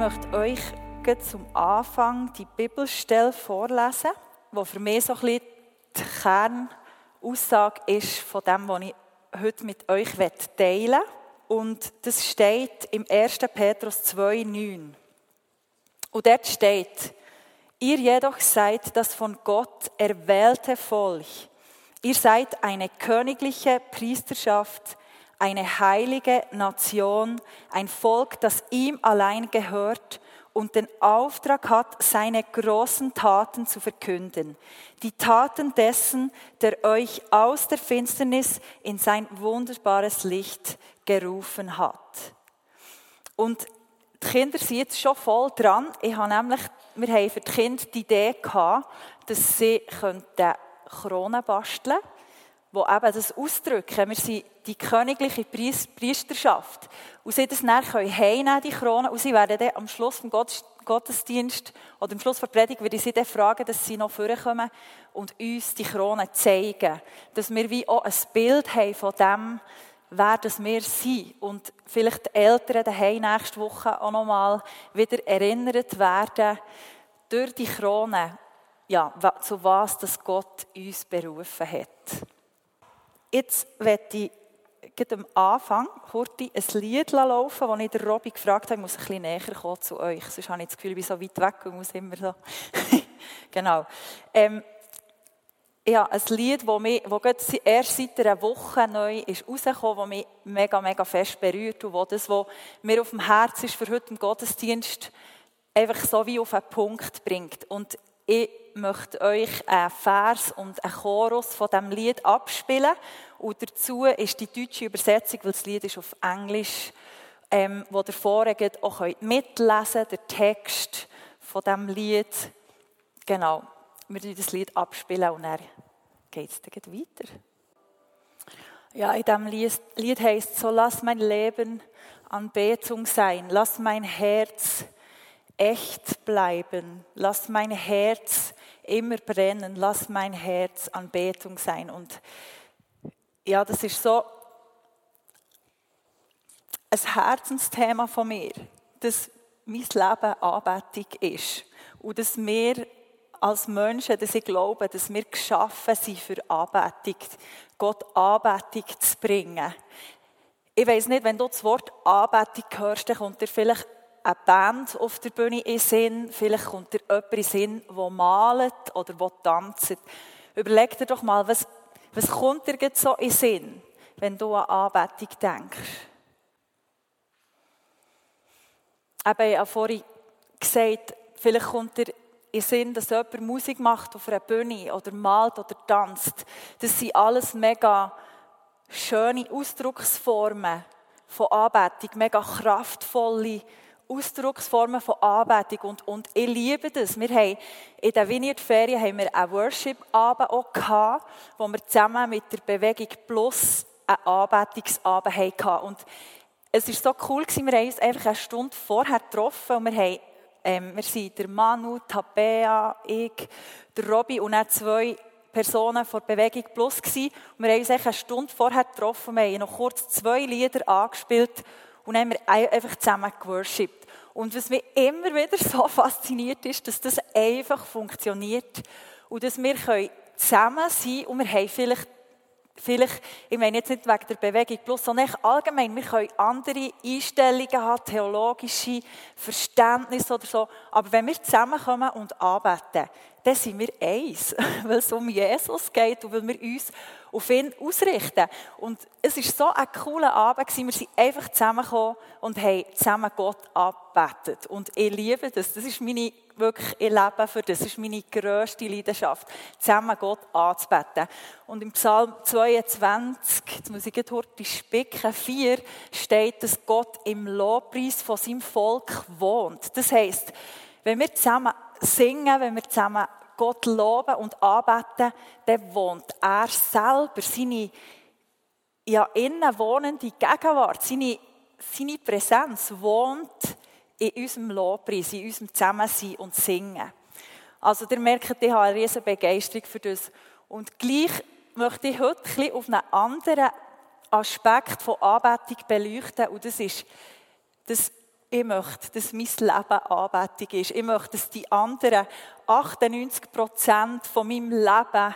Möchte euch zum Anfang die Bibelstelle vorlesen, die für mich so ein bisschen die Kernaussage ist von dem, was ich heute mit euch teilen will. Und das steht im 1. Petrus 2,9. Und dort steht, ihr jedoch seid das von Gott erwählte Volk. Ihr seid eine königliche Priesterschaft, eine heilige Nation, ein Volk, das ihm allein gehört und den Auftrag hat, seine großen Taten zu verkünden. Die Taten dessen, der euch aus der Finsternis in sein wunderbares Licht gerufen hat. Und die Kinder sind jetzt schon voll dran. Ich habe nämlich, wir haben für die Kinder die Idee gehabt, dass sie Kronen basteln könnten die eben das ausdrücken. Wir sind die königliche Priesterschaft. Und sie das dann heimnehmen, die Krone, und sie werden dann am Schluss vom Gottesdienst oder am Schluss der Predigt, würde ich sie dann fragen, dass sie noch vorkommen und uns die Krone zeigen. Dass wir wie auch ein Bild haben von dem, wer das wir sind. Und vielleicht die Eltern daheim nächste Woche auch nochmal wieder erinnert werden, durch die Krone, ja, zu was das Gott uns berufen hat. Jetzt werde ich am Anfang kurz ein Lied laufen, das ich der Robby gefragt habe, ich muss ein bisschen näher kommen zu euch. Sonst habe ich das Gefühl, ich bin so weit weg und muss immer so. genau. Ähm, ja, ein Lied, das, mich, das erst seit einer Woche neu ist rausgekommen, das mich mega, mega fest berührt und wo das, was mir auf dem Herz ist für heute im Gottesdienst, einfach so wie auf einen Punkt bringt. Und ich möchte euch einen Vers und einen Chorus von diesem Lied abspielen. Und dazu ist die deutsche Übersetzung, weil das Lied ist auf Englisch, ähm, wo ihr vorher auch mitlesen könnt, der Text von diesem Lied. Genau, wir werden das Lied abspielen und dann geht es dann weiter. Ja, in diesem Lied, Lied heißt so, lass mein Leben Anbetung sein, lass mein Herz echt bleiben, lass mein Herz immer brennen, lass mein Herz Anbetung sein. Und ja, das ist so ein Herzensthema von mir, dass mein Leben Anbetung ist. Und dass wir als Menschen, dass ich glaube, dass wir geschaffen sind für Anbetung, Gott Anbetung zu bringen. Ich weiß nicht, wenn du das Wort Anbetung hörst, dann kommt dir vielleicht eine Band auf der Bühne in Sinn, vielleicht kommt dir jemand in Sinn, der malt oder der tanzt. Überleg dir doch mal, was, was kommt dir jetzt so in Sinn, wenn du an Anbetung denkst? Eben, ich habe vorhin gesagt, vielleicht kommt dir in Sinn, dass jemand Musik macht auf einer Bühne oder malt oder tanzt. Das sind alles mega schöne Ausdrucksformen von Anbetung, mega kraftvolle Ausdrucksformen von Anbetung und, und ich liebe das. Wir haben in der Vineyard-Ferien haben wir einen Worship-Abend auch gehabt, wo wir zusammen mit der Bewegung Plus einen Anbetungsabend hatten. Und es war so cool gewesen, wir haben uns einfach eine Stunde vorher getroffen und wir haben ähm, wir sind der Manu, Tabea, ich, der Robby und dann zwei Personen von Bewegung Plus gewesen. Und wir haben uns eine Stunde vorher getroffen, wir haben noch kurz zwei Lieder angespielt und haben wir einfach zusammen geworshipped. Und was mich immer wieder so fasziniert ist, dass das einfach funktioniert und dass wir zusammen sein können und wir haben vielleicht, vielleicht, ich meine jetzt nicht wegen der Bewegung plus, sondern allgemein, wir können andere Einstellungen haben, theologische Verständnisse oder so, aber wenn wir zusammenkommen und arbeiten, dann sind wir eins, weil es um Jesus geht und weil wir uns auf ihn ausrichten. Und es war so ein cooler Abend, wir sind einfach zusammengekommen und haben zusammen Gott abgebetet. Und ich liebe das. Das ist meine wirklich, ich lebe für das. Das ist meine grösste Leidenschaft, zusammen Gott anzubeten. Und im Psalm 22, jetzt muss ich heute spicken, 4, steht, dass Gott im Lobpreis von seinem Volk wohnt. Das heisst, wenn wir zusammen singen, wenn wir zusammen Gott loben und anbeten, dann wohnt er selber, seine ja, innen wohnende Gegenwart, seine, seine Präsenz wohnt in unserem Lobpreis, in unserem Zusammensein und Singen. Also, ihr merkt, ich habe eine riesige Begeisterung für das. Und gleich möchte ich heute ein bisschen auf einen anderen Aspekt von Anbetung beleuchten. Und das ist, dass ich möchte, dass mein Leben Anbetung ist. Ich möchte, dass die anderen 98 Prozent von meinem Leben,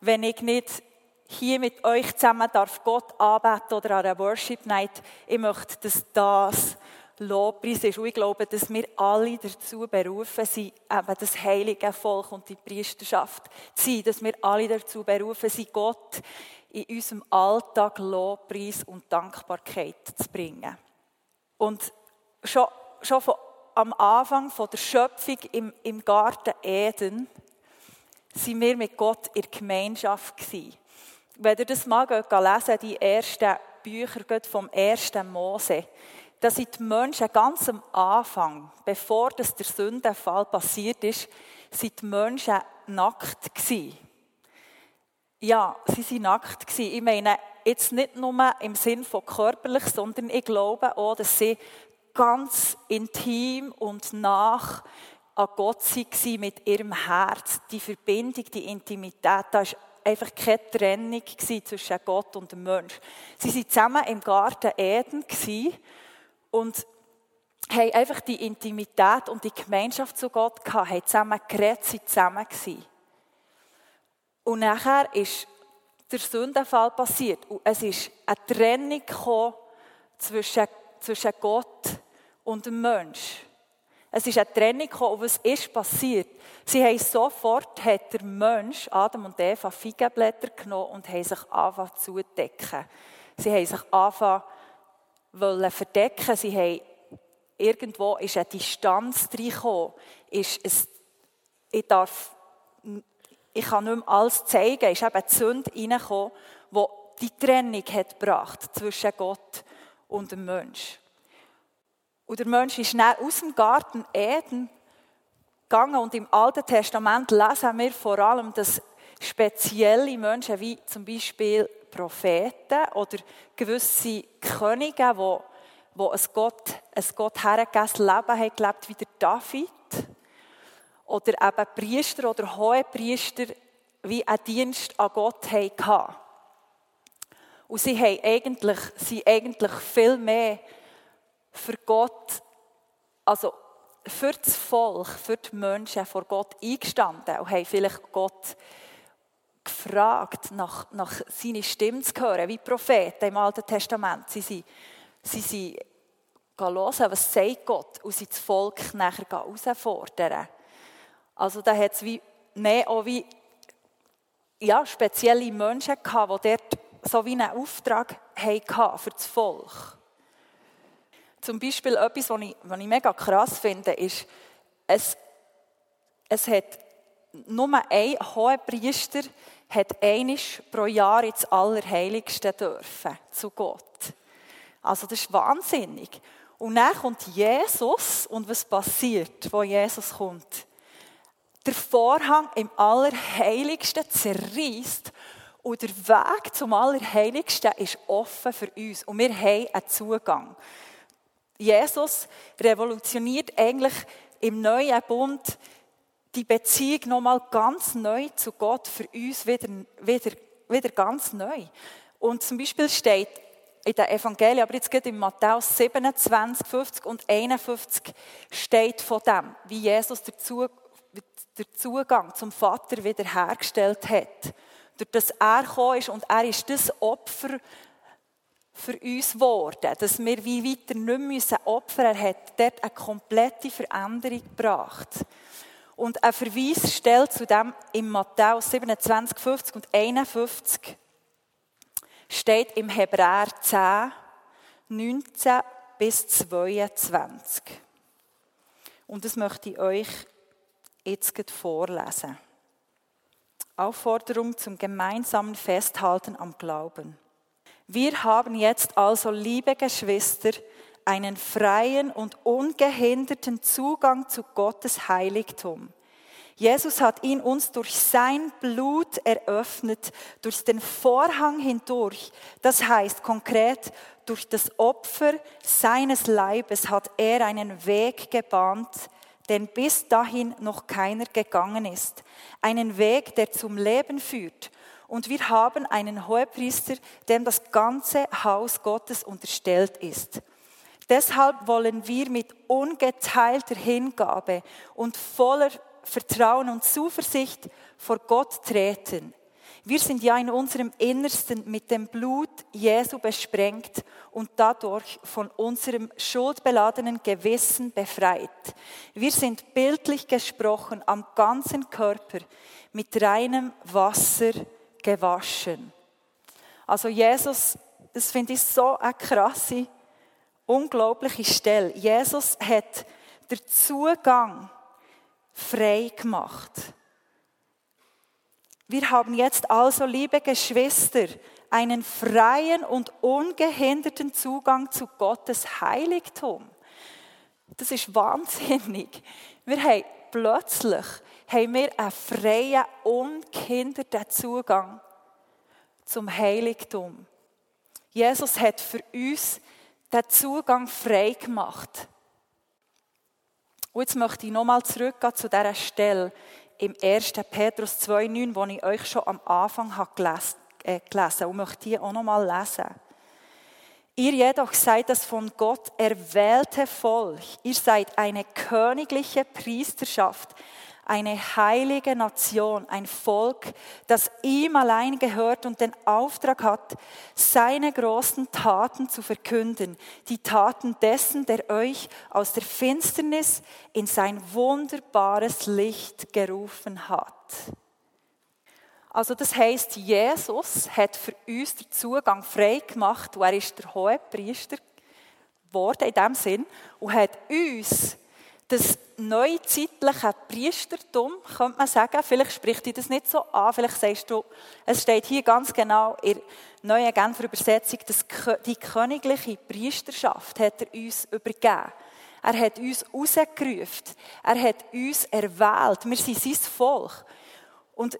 wenn ich nicht hier mit euch zusammen darf Gott anbeten oder an einer Worship Night, ich möchte, dass das Lobpreis ist. Und ich glaube, dass wir alle dazu berufen sind, eben das heilige Volk und die Priesterschaft zu sein, dass wir alle dazu berufen sind, Gott in unserem Alltag Lobpreis und Dankbarkeit zu bringen. Und schon, schon von, am Anfang von der Schöpfung im, im Garten Eden sind wir mit Gott in der Gemeinschaft gewesen. Wenn ihr das mal lesen die ersten Bücher vom ersten Mose, da sind die Menschen ganz am Anfang, bevor das der Sündenfall passiert ist, sind die Menschen nackt gewesen. Ja, sie sind nackt gewesen. Ich meine, jetzt nicht nur im Sinn von körperlich, sondern ich glaube auch, dass sie ganz intim und nach an Gott waren mit ihrem Herz. Die Verbindung, die Intimität, da war einfach keine Trennung zwischen Gott und dem Mensch. Sie waren zusammen im Garten Eden und haben einfach die Intimität und die Gemeinschaft zu Gott gehabt, haben zusammen geredet, sind zusammen gewesen. Und nachher ist der Sündenfall passiert und es ist eine Trennung zwischen, zwischen Gott und dem Mensch. Es ist eine Trennung gekommen, und was ist passiert? Sie haben sofort, hat der Mensch, Adam und Eva, Feigenblätter genommen und haben sich angefangen zu decken. Sie haben sich angefangen wollen verdecken. Sie haben irgendwo ist eine Distanz reingekommen. Ist es, ich darf, ich kann nicht mehr alles zeigen. Ist eben die Sünde reingekommen, die die Trennung hat gebracht zwischen Gott und dem Mensch. Und der Mensch ist schnell aus dem Garten Eden gegangen und im Alten Testament lesen wir vor allem, dass spezielle Menschen wie zum Beispiel Propheten oder gewisse Könige, die, die ein Gott, ein Gott hergegebenes Leben haben gelebt, wie der David. Oder eben Priester oder Hohepriester, wie einen Dienst an Gott hatten. Und sie haben eigentlich, sie eigentlich viel mehr für Gott, also für das Volk, für die Menschen vor Gott eingestanden und haben vielleicht Gott gefragt, nach, nach seiner Stimme zu hören, wie Propheten im Alten Testament. Sie sind, sie sind hören, was sagt Gott, und sie das Volk nachher herausfordern. Also da hat es wie, nee, auch wie ja, spezielle Menschen gehabt, die dort so wie einen Auftrag hatten für das Volk. Zum Beispiel etwas, was ich, was ich mega krass finde, ist, es, es hat nur ein hoher Priester hat einisch pro Jahr ins Allerheiligste dürfen, zu Gott. Also das ist wahnsinnig. Und dann kommt Jesus und was passiert, wo Jesus kommt? Der Vorhang im Allerheiligsten zerreißt und der Weg zum Allerheiligsten ist offen für uns und wir haben einen Zugang. Jesus revolutioniert eigentlich im neuen Bund die Beziehung nochmal ganz neu zu Gott für uns wieder, wieder, wieder ganz neu. Und zum Beispiel steht in den Evangelien, aber jetzt geht in Matthäus 27, 50 und 51 steht von dem, wie Jesus den Zugang zum Vater wiederhergestellt hat. Durch das er gekommen ist und er ist das Opfer für uns geworden, dass wir wie weiter nicht müssen opfern. Er hat dort eine komplette Veränderung gebracht. Und ein Verweis stellt zu dem in Matthäus 27, 50 und 51 steht im Hebräer 10, 19 bis 22. Und das möchte ich euch jetzt vorlesen. Aufforderung zum gemeinsamen Festhalten am Glauben. Wir haben jetzt also, liebe Geschwister, einen freien und ungehinderten Zugang zu Gottes Heiligtum. Jesus hat ihn uns durch sein Blut eröffnet, durch den Vorhang hindurch. Das heißt konkret, durch das Opfer seines Leibes hat er einen Weg gebahnt, den bis dahin noch keiner gegangen ist. Einen Weg, der zum Leben führt. Und wir haben einen Hohepriester, dem das ganze Haus Gottes unterstellt ist. Deshalb wollen wir mit ungeteilter Hingabe und voller Vertrauen und Zuversicht vor Gott treten. Wir sind ja in unserem Innersten mit dem Blut Jesu besprengt und dadurch von unserem schuldbeladenen Gewissen befreit. Wir sind bildlich gesprochen am ganzen Körper mit reinem Wasser gewaschen. Also Jesus, das finde ich so eine krasse, unglaubliche Stelle. Jesus hat den Zugang frei gemacht. Wir haben jetzt also, liebe Geschwister, einen freien und ungehinderten Zugang zu Gottes Heiligtum. Das ist wahnsinnig. Wir haben plötzlich haben wir einen freien, ungehinderten Zugang zum Heiligtum. Jesus hat für uns den Zugang frei gemacht. Und jetzt möchte ich nochmal zurückgehen zu dieser Stelle im 1. Petrus 2,9, wo ich euch schon am Anfang habe gelesen, äh, gelesen und möchte die auch nochmal lesen. Ihr jedoch seid das von Gott erwählte Volk. Ihr seid eine königliche Priesterschaft, eine heilige Nation, ein Volk, das ihm allein gehört und den Auftrag hat, seine großen Taten zu verkünden, die Taten dessen, der euch aus der Finsternis in sein wunderbares Licht gerufen hat. Also das heißt, Jesus hat für uns den Zugang frei gemacht und er ist der hohe Priester geworden in dem Sinn und hat uns das neuzeitliche Priestertum, könnte man sagen, vielleicht spricht dich das nicht so an, vielleicht sagst du, es steht hier ganz genau in der neuen Genfer Übersetzung, dass die königliche Priesterschaft hat er uns übergeben. Er hat uns rausgerufen. Er hat uns erwählt. Wir sind sein Volk. Und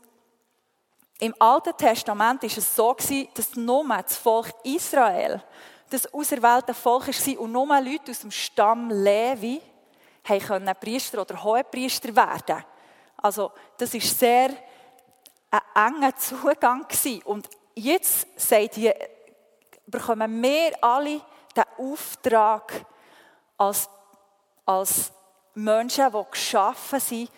im Alten Testament war es so, dass nur das Volk Israel das auserwählte Volk war und nur Leute aus dem Stamm Levi können Priester oder Hohepriester werden. Also das ist sehr ein enger Zugang gewesen. Und jetzt sagt ihr, bekommen wir alle den Auftrag als, als Menschen, die geschaffen sind,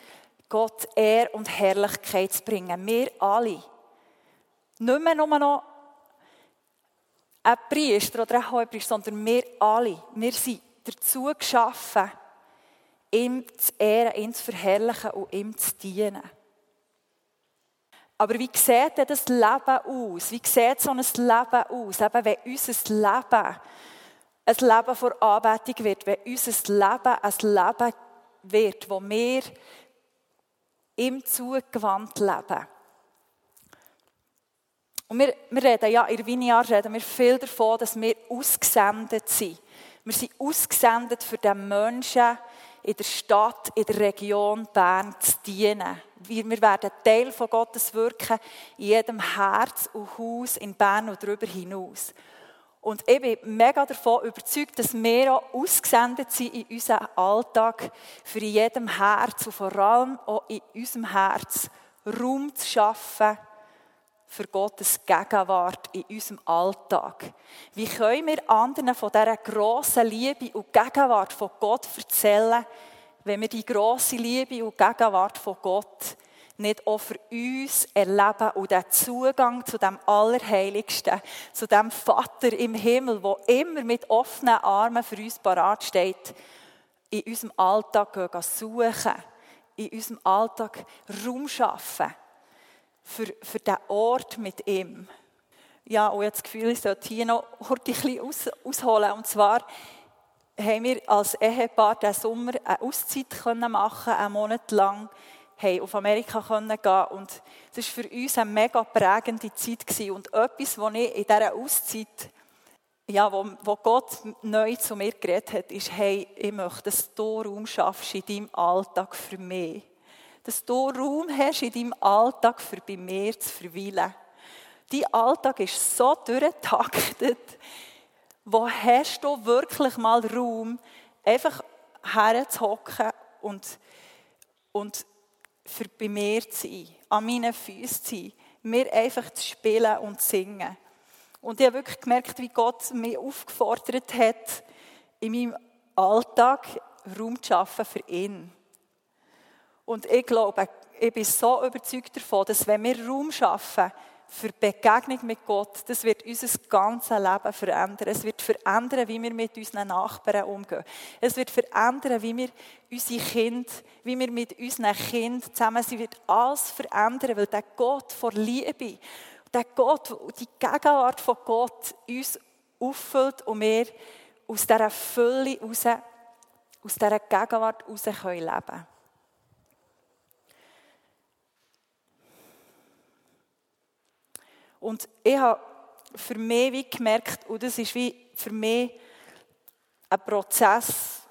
Gott Ehr und Herrlichkeit zu bringen. Wir alle. Nicht mehr nur noch ein Priester oder ein Hohepriester, sondern wir alle. Wir sind dazu geschaffen, ihm zu ehren, ihn zu verherrlichen und ihm zu dienen. Aber wie sieht denn das Leben aus? Wie sieht so ein Leben aus? Eben, wenn unser Leben ein Leben vor Anbetung wird, wenn unser Leben ein Leben wird, wo wir ihm zugewandt leben. Und wir, wir reden ja, in Vineyard reden wir viel davon, dass wir ausgesendet sind. Wir sind ausgesendet für den Menschen, in der Stadt, in der Region Bern zu dienen. Wir, werden Teil von Gottes Wirken in jedem Herz und Haus in Bern und darüber hinaus. Und ich bin mega davon überzeugt, dass wir auch ausgesendet sind in unserem Alltag, für in jedem Herz und vor allem auch in unserem Herz Raum zu schaffen für Gottes Gegenwart in unserem Alltag? Wie können wir anderen von dieser grossen Liebe und Gegenwart von Gott erzählen, wenn wir die grosse Liebe und Gegenwart von Gott nicht auch für uns erleben und den Zugang zu dem Allerheiligsten, zu dem Vater im Himmel, wo immer mit offenen Armen für uns parat steht, in unserem Alltag suchen, in unserem Alltag Raum schaffen für, für diesen Ort mit ihm. Ja, und ich habe das Gefühl, ich sollte hier noch ein bisschen aus, ausholen. Und zwar haben wir als Ehepaar diesen Sommer eine Auszeit können machen, einen Monat lang haben auf Amerika gehen können. Und es war für uns eine mega prägende Zeit. Gewesen. Und etwas, was ich in dieser Auszeit, ja, wo, wo Gott neu zu mir geredet hat, ist, hey, ich möchte, dass du Raum schaffst in deinem Alltag für mich. Dass du Raum hast in deinem Alltag für bei mir zu verweilen. Dein Alltag ist so durchgetaktet, wo hast du wirklich mal Raum, einfach herzuhocken und, und für bei mir zu sein, an meinen Füßen zu sein, mir einfach zu spielen und zu singen. Und ich habe wirklich gemerkt, wie Gott mich aufgefordert hat, in meinem Alltag Raum zu schaffen für ihn. Und ich glaube, ich bin so überzeugt davon, dass wenn wir Raum schaffen, für Begegnung mit Gott, das wird unser ganzes Leben verändern. Es wird verändern, wie wir mit unseren Nachbarn umgehen. Es wird verändern, wie wir unsere Kinder, wie wir mit unseren Kindern zusammen sind. Es wird alles verändern, weil der Gott vor Liebe, der Gott, die Gegenwart von Gott uns auffüllt und wir aus dieser Fülle raus, aus dieser Gegenwart raus leben können. Und ich habe für mich wie gemerkt, und das ist wie für mich ein Prozess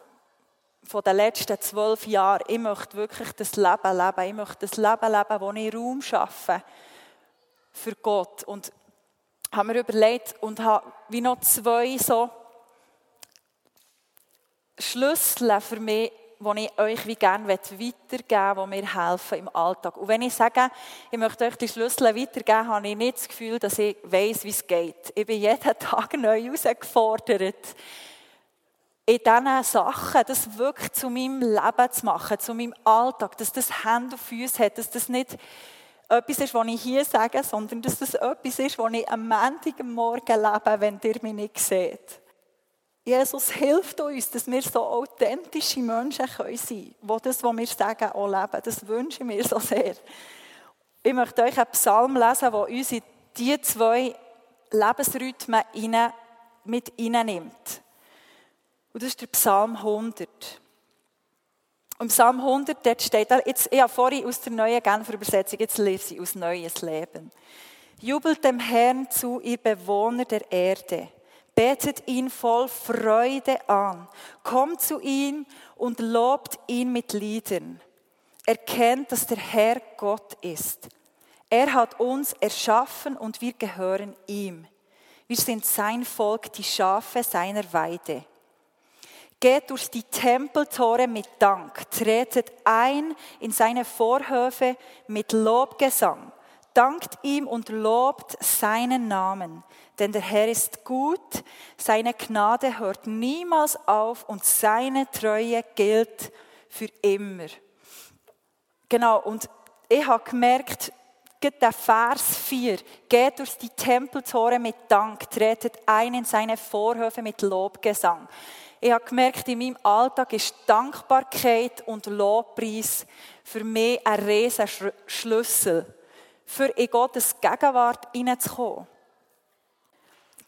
von den letzten zwölf Jahren. Ich möchte wirklich das Leben leben. Ich möchte das Leben leben, wo ich Raum schaffe für Gott. Und habe mir überlegt und habe wie noch zwei so Schlüssel für mich die ich euch wie gerne weitergeben möchte, die mir helfen im Alltag. Und wenn ich sage, ich möchte euch die Schlüssel weitergeben, habe ich nicht das Gefühl, dass ich weiß, wie es geht. Ich bin jeden Tag neu herausgefordert, in diesen Sachen das wirklich zu meinem Leben zu machen, zu meinem Alltag, dass das Hände und Füße hat, dass das nicht etwas ist, was ich hier sage, sondern dass das etwas ist, was ich am Montag am Morgen lebe, wenn ihr mich nicht seht. Jesus hilft uns, dass wir so authentische Menschen sein können, die das, was wir sagen, auch leben. Das wünsche ich mir so sehr. Ich möchte euch einen Psalm lesen, der uns in diese zwei Lebensrhythmen mit hineinnimmt. Und das ist der Psalm 100. Im Psalm 100 dort steht, jetzt, ich habe vorhin aus der neuen Genfer Übersetzung, jetzt lese ich aus Neues Leben. Jubelt dem Herrn zu, ihr Bewohner der Erde. Betet ihn voll Freude an. Kommt zu ihm und lobt ihn mit Liedern. Erkennt, dass der Herr Gott ist. Er hat uns erschaffen und wir gehören ihm. Wir sind sein Volk, die Schafe seiner Weide. Geht durch die Tempeltore mit Dank, tretet ein in seine Vorhöfe mit Lobgesang. Dankt ihm und lobt seinen Namen. Denn der Herr ist gut, seine Gnade hört niemals auf und seine Treue gilt für immer. Genau, und ich habe gemerkt, der Vers 4, geht durch die Tempeltore mit Dank, tretet ein in seine Vorhöfe mit Lobgesang. Ich habe gemerkt, in meinem Alltag ist Dankbarkeit und Lobpreis für mich ein riesen Schlüssel, für in Gottes Gegenwart hineinzukommen.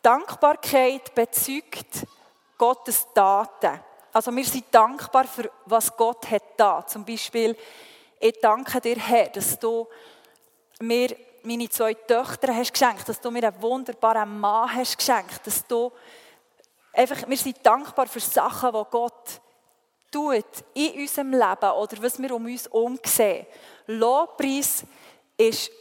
Dankbarkeit bezeugt Gottes Taten. Also wir sind dankbar für was Gott hat da. Zum Beispiel, ich danke dir, Herr, dass du mir meine zwei Töchter hast geschenkt, dass du mir einen wunderbaren Mann hast geschenkt, dass du einfach, wir sind dankbar für Sachen, die Gott tut in unserem Leben oder was wir um uns herum sehen. Lobpreis ist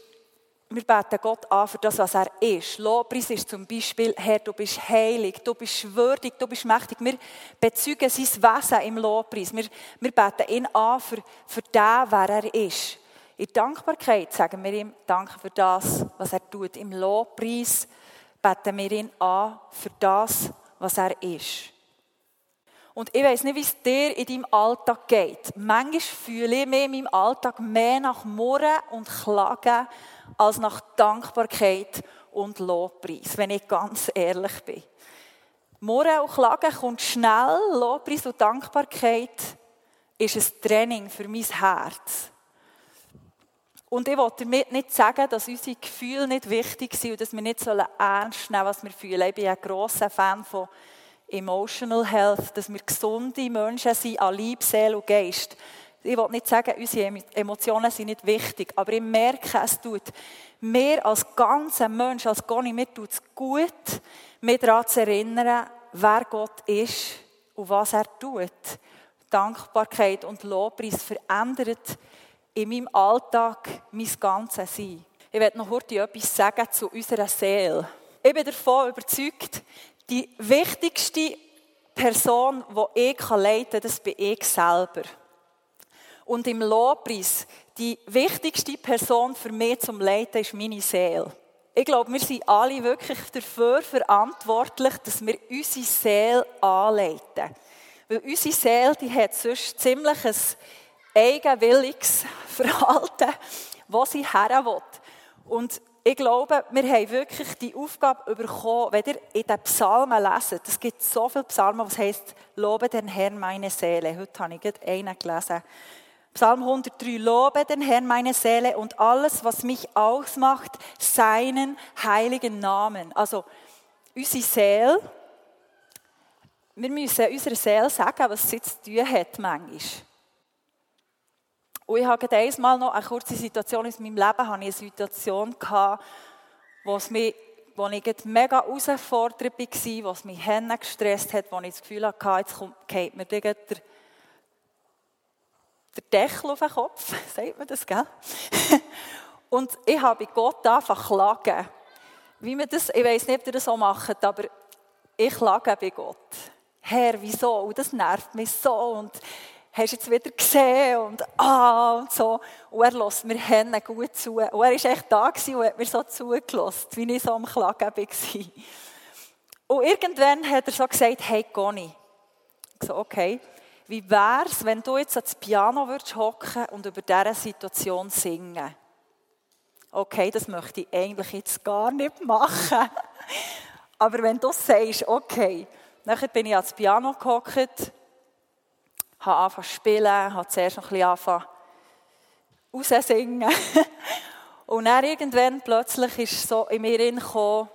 wir beten Gott an für das, was er ist. Lobpreis ist zum Beispiel, Herr, du bist heilig, du bist würdig, du bist mächtig. Wir bezeugen sein Wesen im Lobpreis. Wir, wir beten ihn an für, für den, wer er ist. In Dankbarkeit sagen wir ihm Danke für das, was er tut. Im Lobpreis beten wir ihn an für das, was er ist. Und ich weiß nicht, wie es dir in deinem Alltag geht. Manchmal fühle ich mich in meinem Alltag mehr nach Murren und Klagen als nach Dankbarkeit und Lobpreis, wenn ich ganz ehrlich bin. Murren und Klagen kommt schnell, Lobpreis und Dankbarkeit ist ein Training für mein Herz. Und ich wollte damit nicht sagen, dass unsere Gefühle nicht wichtig sind und dass wir nicht ernst nehmen was wir fühlen. Ich bin ein grosser Fan von Emotional Health, dass wir gesunde Menschen sind an Leib, Seele und Geist. ich will nicht sagen, unsere Emotionen sind nicht wichtig, aber ich merke, es tut mir als ganzer Mensch, als Goni, mir tut es gut, mich daran zu erinnern, wer Gott ist und was er tut. Dankbarkeit und Lobpreis verändert in meinem Alltag mein ganzes Sein. Ich werde noch heute etwas sagen zu unserer Seele. Ich bin davon überzeugt, die wichtigste Person, die ich leiten kann, das bin ich selber. Und im Lobpreis, die wichtigste Person für mich zum Leiten ist meine Seele. Ich glaube, wir sind alle wirklich dafür verantwortlich, dass wir unsere Seele anleiten. Weil unsere Seele, die hat sonst ziemlich ein eigenwilliges Verhalten, wo sie her will. Und ich glaube, wir haben wirklich die Aufgabe bekommen, wenn ihr in den Psalmen leset, es gibt so viele Psalmen, was heißt, lobe den Herrn meine Seele. Heute habe ich gerade einen gelesen. Psalm 103, lobe den Herrn meine Seele und alles, was mich ausmacht, seinen heiligen Namen. Also, unsere Seele, wir müssen unserer Seele sagen, was sie zu tun hat manchmal. Und ich hatte einmal noch eine kurze Situation in meinem Leben, hatte ich eine Situation gehabt, wo es mich wo ich mega herausfordernd war, was mich Hände gestresst hat, wo ich das Gefühl hatte, jetzt kommt, geht mir der, der Deckel auf den Kopf, sagt man das, gell? Und ich habe Gott einfach klagen. Wie man das, ich weiß nicht, ob ihr das so macht, aber ich klage bei Gott. Herr, wieso? Und das nervt mich so. Und hast du jetzt wieder gesehen und ah und so. Und er lässt mir Hände gut zu. Und er war echt da und hat mir so zugelassen, wie ich so am Klagen war. Und irgendwann hat er so gesagt, hey Conny. Ich so, okay. Wie wär's, wenn du jetzt ans Piano würdest hocken und über diese Situation singen? Okay, das möchte ich eigentlich jetzt gar nicht machen. Aber wenn du sagst, okay, dann bin ich ans Piano gehockt habe angefangen zu spielen, habe zuerst noch ein bisschen angefangen raussingen. Und dann irgendwann plötzlich ist so in mir gekommen,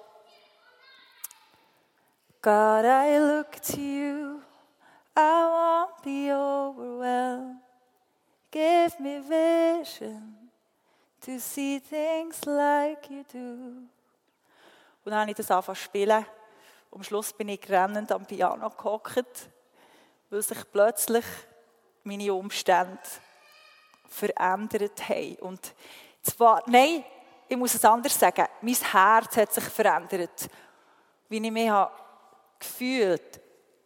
God, I look to you, I won't be overwhelmed. Give me vision to see things like you do. Und dann habe ich das angefangen zu spielen. Am Schluss bin ich rennend am Piano gehockt weil sich plötzlich meine Umstände verändert haben. Und zwar, nein, ich muss es anders sagen, mein Herz hat sich verändert, wie ich mich habe gefühlt.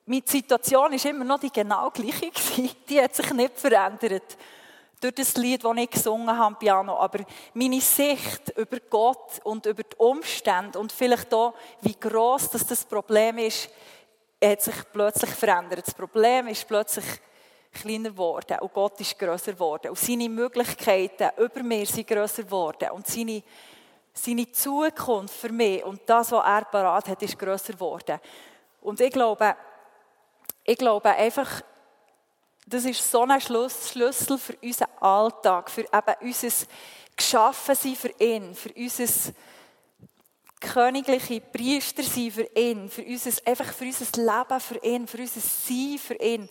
Meine Situation ist immer noch die genau gleiche Die hat sich nicht verändert. Durch das Lied, das ich gesungen habe Piano. Aber meine Sicht über Gott und über die Umstände und vielleicht auch, wie groß das, das Problem ist, hat sich plötzlich verändert. Das Problem ist plötzlich kleiner geworden und Gott ist größer geworden. Und seine Möglichkeiten über mir sind größer geworden. Und seine, seine Zukunft für mich und das, was er parat hat, ist größer geworden. Und ich glaube, ich glaube einfach, das ist so ein Schlüssel für unseren Alltag, für eben unser Geschaffensein für ihn, für unser königliche Priester sein für ihn, für unser, einfach für unser Leben für ihn, für unser Sein für ihn,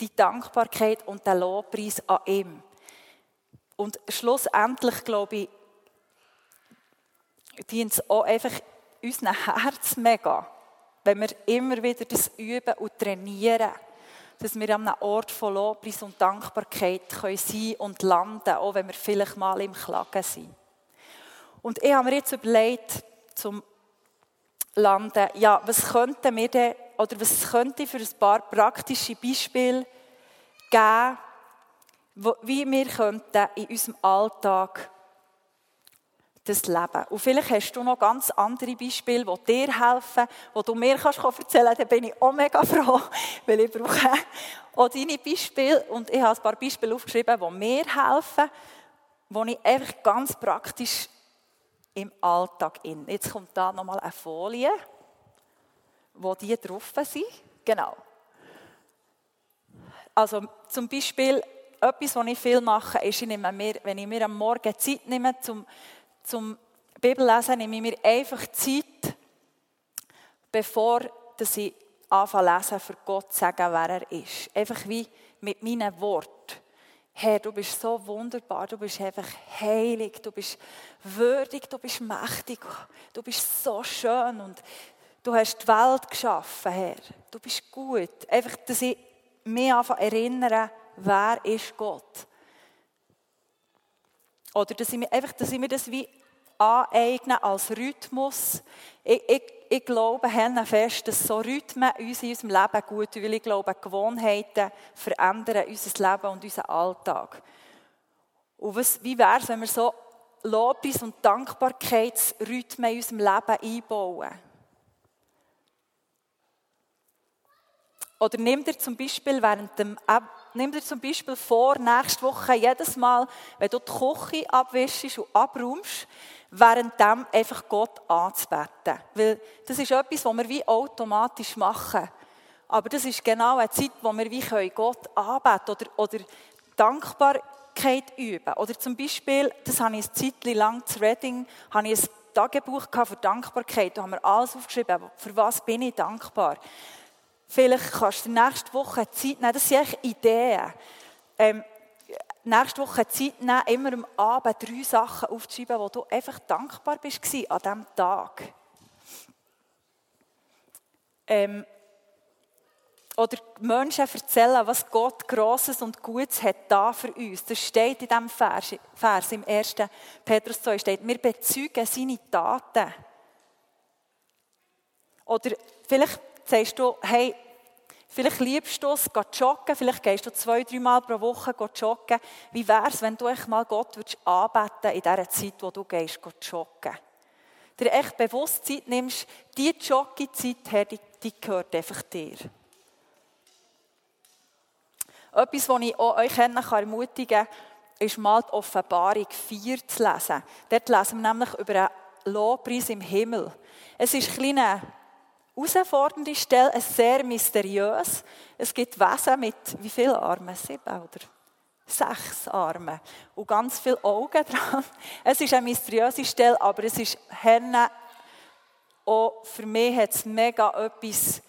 die Dankbarkeit und der Lobpreis an ihm. Und schlussendlich, glaube ich, dient es auch einfach unserem Herz mega, wenn wir immer wieder das üben und trainieren, dass wir an einem Ort von Lobpreis und Dankbarkeit können sein und landen, auch wenn wir vielleicht mal im Klagen sind. Und ich habe mir jetzt überlegt, zum Landen, ja, was könnten wir denn, oder was könnte für ein paar praktische Beispiele geben, wie wir könnten in unserem Alltag das leben. Und vielleicht hast du noch ganz andere Beispiele, die dir helfen, die du mir kannst erzählen kannst. Dann bin ich auch mega froh, weil ich brauche auch deine Beispiele. Und ich habe ein paar Beispiele aufgeschrieben, die mir helfen, die ich einfach ganz praktisch im Alltag in. Jetzt kommt da nochmal eine Folie, wo die drauf sind. Genau. Also zum Beispiel, etwas, was ich viel mache, ist, ich nehme mir, wenn ich mir am Morgen Zeit nehme zum, zum Bibellesen, nehme ich mir einfach Zeit, bevor dass ich anfange zu lesen, für Gott zu sagen, wer er ist. Einfach wie mit meinen Worten Herr, du bist so wunderbar, du bist einfach heilig, du bist würdig, du bist mächtig, du bist so schön und du hast die Welt geschaffen, Herr. Du bist gut. Einfach, dass ich mich einfach erinnere, wer ist Gott? Oder dass ich mir, einfach, dass ich mir das wie aneigne als Rhythmus. Ich, ich, ich glaube fest, dass so Rhythmen uns in unserem Leben gut tun, weil ich glaube, Gewohnheiten verändern unser Leben und unseren Alltag. Und was, wie wäre es, wenn wir so Lobpreis- und Dankbarkeitsrhythmen in unserem Leben einbauen? Oder nimm dir zum Beispiel während dem nimm dir zum Beispiel vor, nächste Woche jedes Mal, wenn du die Küche abwischst und abräumst, währenddem einfach Gott anzubeten. Weil das ist etwas, was wir wie automatisch machen. Aber das ist genau eine Zeit, wo wir wie Gott anbeten oder, oder Dankbarkeit üben. Oder zum Beispiel, das habe ich eine Zeit lang zu Reading, habe ich ein Tagebuch für Dankbarkeit. Da haben wir alles aufgeschrieben, für was bin ich dankbar. Vielleicht kannst du nächste Woche Zeit nehmen, das sind eigentlich Ideen. Ähm, nächste Woche Zeit nehmen, immer am Abend drei Sachen aufzuschreiben, wo du einfach dankbar bist an diesem Tag. Ähm, oder Menschen erzählen, was Gott Grosses und Gutes hat da für uns. Das steht in diesem Vers, Vers im 1. Petrus 2 steht, wir bezeugen seine Taten. Oder vielleicht sagst du, hey, Vielleicht liebst du es, gehst joggen, vielleicht gehst du zwei, drei Mal pro Woche joggen. Wie wäre es, wenn du echt mal Gott würdest anbeten in dieser Zeit, wo du gehst, joggen? Dir echt bewusst Zeit nimmst, die Jogging-Zeit, die, die gehört einfach dir. Etwas, was ich euch ermutigen kann, ist mal die Offenbarung 4 zu lesen. Dort lesen wir nämlich über einen Lobpreis im Himmel. Es ist ein kleiner herausfordernde Stelle, sehr mysteriös. Es gibt Wesen mit wie viele Arme? Sieben oder sechs Arme und ganz viele Augen dran. Es ist eine mysteriöse Stelle, aber es ist Herne. Auch für mich hat es mega etwas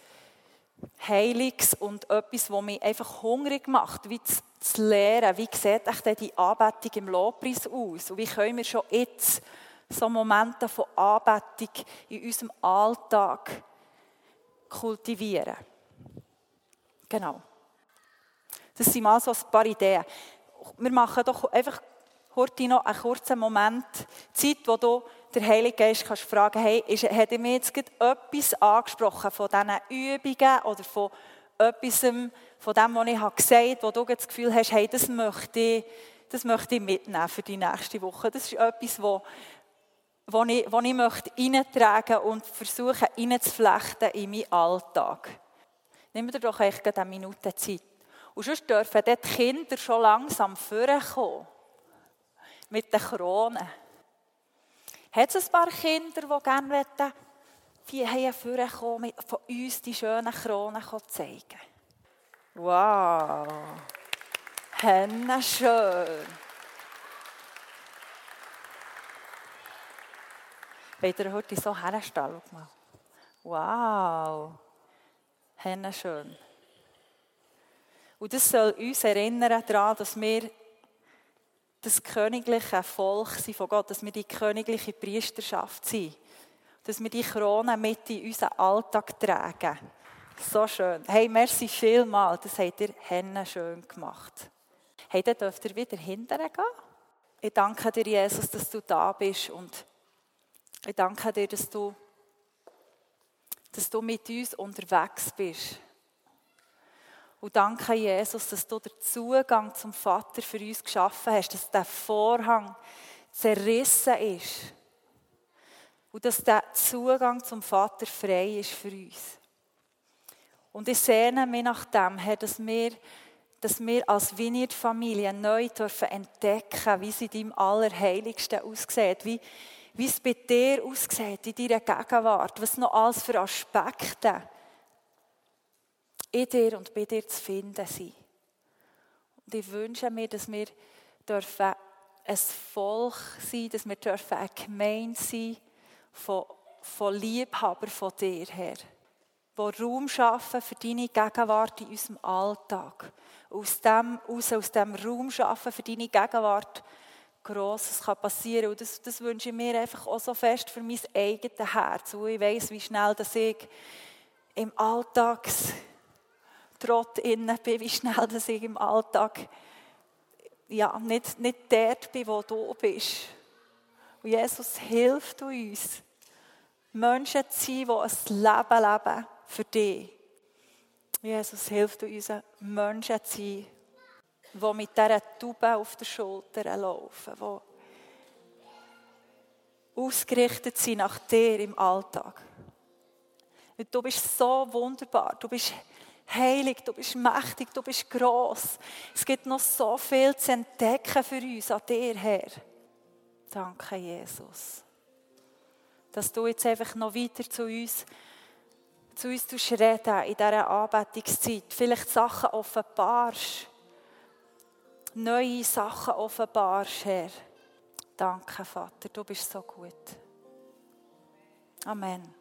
Heiliges und etwas, was mich einfach hungrig macht, wie zu, zu lernen, wie sieht die Anbetung im Lobpreis aus und wie können wir schon jetzt so Momente von Anbetung in unserem Alltag kultivieren. Genau. Das sind mal so ein paar Ideen. Wir machen doch einfach heute noch einen kurzen Moment Zeit, wo du der Heilige Geist kannst fragen, hey, ist, hat er mir jetzt etwas angesprochen von diesen Übungen oder von etwas, von dem, was ich gesagt habe, wo du das Gefühl hast, hey, das möchte ich, das möchte ich mitnehmen für die nächste Woche. Das ist etwas, wo, wo ich, wo ich möchte reintragen und versuchen, reinzuflechten in meinen Alltag. Nehmen wir doch echt eine Minute Zeit. Und sonst dürfen dort die Kinder schon langsam vorkommen. Mit den Kronen. Hat es ein paar Kinder, die gerne wollen, die vorkommen, von uns die schönen Kronen zeigen? Wow! Henne schön! Wollt ihr heute so herstellen? Wow. Henne schön. Und das soll uns erinnern daran, dass wir das königliche Volk sind von Gott, dass wir die königliche Priesterschaft sind. Dass wir die Krone mit in unseren Alltag tragen. So schön. Hey, merci vielmal. Das habt ihr Henne schön gemacht. Hey, dann dürft ihr wieder hinterher gehen. Ich danke dir, Jesus, dass du da bist und ich danke dir, dass du, dass du mit uns unterwegs bist. Und danke, Jesus, dass du den Zugang zum Vater für uns geschaffen hast, dass der Vorhang zerrissen ist. Und dass der Zugang zum Vater frei ist für uns. Und ich sehne mich nach dem, Herr, dass wir, dass wir als Vineyard-Familie neu dürfen entdecken, wie sie deinem Allerheiligsten aussieht, wie, wie es bei dir aussieht, in deiner Gegenwart, was noch alles für Aspekte in dir und bei dir zu finden sind. Und ich wünsche mir, dass wir dürfen ein Volk sein, dass wir dürfen eine Gemeinde sein von, von Liebhaber von dir her, die Raum schaffen für deine Gegenwart in unserem Alltag. Aus dem, aus, aus dem Raum schaffen für deine Gegenwart Grosses kann passieren. Und das, das wünsche ich mir einfach auch so fest für mein eigenes Herz. Und ich weiss, wie schnell dass ich im Alltagstrott innen bin, wie schnell dass ich im Alltag ja, nicht, nicht dort bin, wo du bist. Und Jesus hilft uns, Menschen zu sein, die ein Leben leben für dich. Jesus hilft uns, Menschen zu sein, die mit dieser Taube auf der Schulter laufen, die ausgerichtet sind nach dir im Alltag. Und du bist so wunderbar, du bist heilig, du bist mächtig, du bist gross. Es gibt noch so viel zu entdecken für uns an dir, Herr. Danke, Jesus. Dass du jetzt einfach noch weiter zu uns, zu uns reden in dieser Anbetungszeit. Vielleicht Sachen offenbarst neue Sachen offenbarst, Herr. Danke, Vater, du bist so gut. Amen.